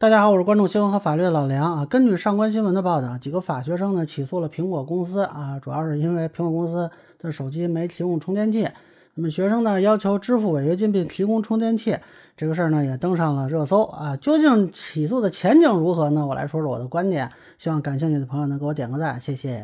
大家好，我是关注新闻和法律的老梁啊。根据上官新闻的报道，几个法学生呢起诉了苹果公司啊，主要是因为苹果公司的手机没提供充电器。那么学生呢要求支付违约金并提供充电器，这个事儿呢也登上了热搜啊。究竟起诉的前景如何呢？我来说说我的观点，希望感兴趣的朋友能给我点个赞，谢谢。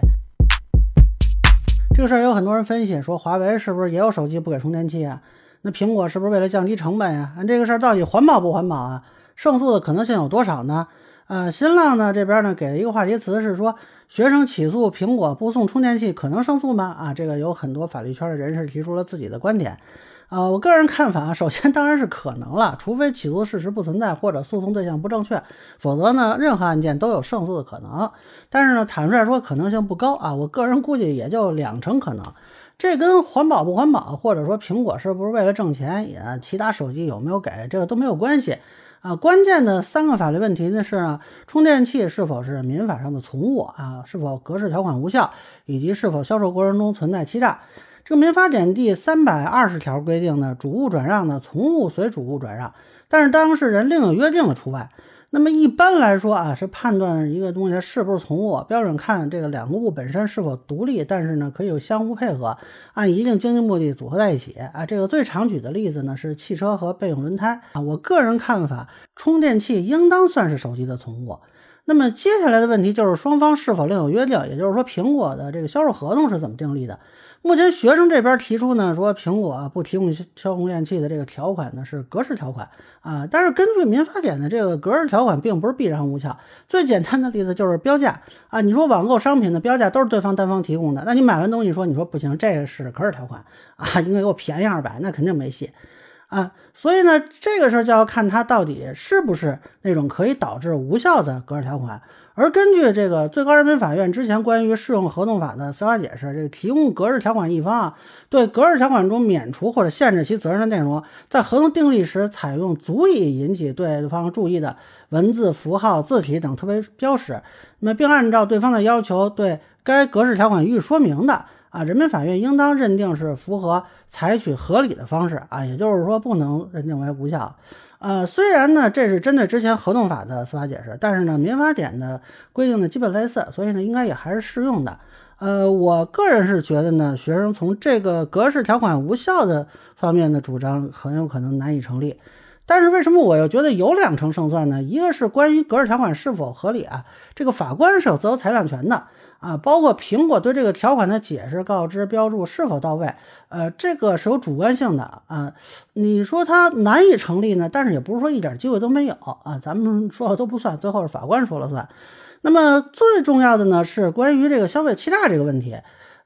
这个事儿有很多人分析说，华为是不是也有手机不给充电器啊？那苹果是不是为了降低成本呀？按这个事儿到底环保不环保啊？胜诉的可能性有多少呢？呃，新浪呢这边呢给了一个话题词是说，学生起诉苹果不送充电器可能胜诉吗？啊，这个有很多法律圈的人士提出了自己的观点。啊，我个人看法，首先当然是可能了，除非起诉事实不存在或者诉讼对象不正确，否则呢，任何案件都有胜诉的可能。但是呢，坦率说可能性不高啊，我个人估计也就两成可能。这跟环保不环保，或者说苹果是不是为了挣钱，也其他手机有没有给，这个都没有关系。啊，关键的三个法律问题呢是呢，充电器是否是民法上的从物啊？是否格式条款无效？以及是否销售过程中存在欺诈？这个民法典第三百二十条规定呢，主物转让呢，从物随主物转让，但是当事人另有约定的除外。那么一般来说啊，是判断一个东西它是不是从物，标准看这个两个物本身是否独立，但是呢可以有相互配合，按一定经济目的组合在一起啊。这个最常举的例子呢是汽车和备用轮胎啊。我个人看法，充电器应当算是手机的从物。那么接下来的问题就是双方是否另有约定，也就是说苹果的这个销售合同是怎么订立的？目前学生这边提出呢，说苹果不提供消控电器的这个条款呢是格式条款啊，但是根据民法典的这个格式条款并不是必然无效。最简单的例子就是标价啊，你说网购商品的标价都是对方单方提供的，那你买完东西说你说不行，这个是格式条款啊，应该给我便宜二百，那肯定没戏。啊，所以呢，这个事儿就要看它到底是不是那种可以导致无效的格式条款。而根据这个最高人民法院之前关于适用合同法的司法解释，这个提供格式条款一方啊，对格式条款中免除或者限制其责任的内容，在合同订立时采用足以引起对方注意的文字、符号、字体等特别标识，那么并按照对方的要求对该格式条款予以说明的。啊，人民法院应当认定是符合采取合理的方式啊，也就是说不能认定为无效。呃，虽然呢这是针对之前合同法的司法解释，但是呢民法典的规定呢基本类似，所以呢应该也还是适用的。呃，我个人是觉得呢，学生从这个格式条款无效的方面的主张很有可能难以成立。但是为什么我又觉得有两成胜算呢？一个是关于格式条款是否合理啊，这个法官是有自由裁量权的。啊，包括苹果对这个条款的解释、告知、标注是否到位，呃，这个是有主观性的啊。你说它难以成立呢，但是也不是说一点机会都没有啊。咱们说了都不算，最后是法官说了算。那么最重要的呢，是关于这个消费欺诈这个问题。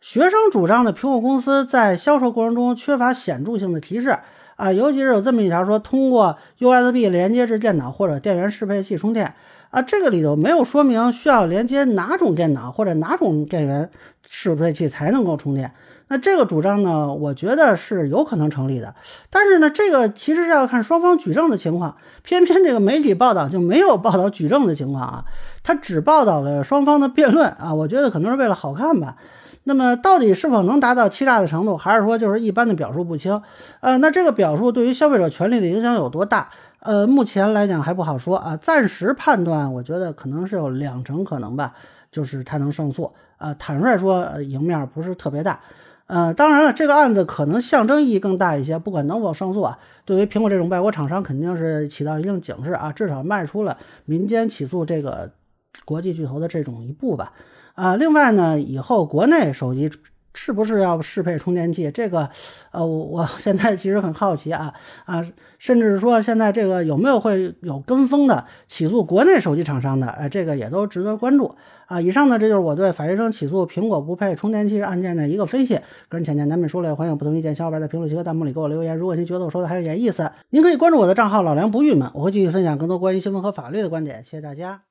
学生主张的苹果公司在销售过程中缺乏显著性的提示啊，尤其是有这么一条说，通过 USB 连接至电脑或者电源适配器充电。啊，这个里头没有说明需要连接哪种电脑或者哪种电源适配器才能够充电。那这个主张呢，我觉得是有可能成立的。但是呢，这个其实是要看双方举证的情况。偏偏这个媒体报道就没有报道举证的情况啊，他只报道了双方的辩论啊。我觉得可能是为了好看吧。那么到底是否能达到欺诈的程度，还是说就是一般的表述不清？呃，那这个表述对于消费者权利的影响有多大？呃，目前来讲还不好说啊，暂时判断，我觉得可能是有两成可能吧，就是他能胜诉。呃，坦率说，赢面不是特别大。呃，当然了，这个案子可能象征意义更大一些。不管能否胜诉啊，对于苹果这种外国厂商肯定是起到一定警示啊，至少迈出了民间起诉这个国际巨头的这种一步吧。啊，另外呢，以后国内手机。是不是要适配充电器？这个，呃，我我现在其实很好奇啊啊，甚至是说现在这个有没有会有跟风的起诉国内手机厂商的？哎，这个也都值得关注啊。以上呢，这就是我对法学生起诉苹果不配充电器案件的一个分析。个人浅见难免说了，欢迎不同意见小伙伴在评论区和弹幕里给我留言。如果您觉得我说的还有点意思，您可以关注我的账号老梁不郁闷，我会继续分享更多关于新闻和法律的观点。谢谢大家。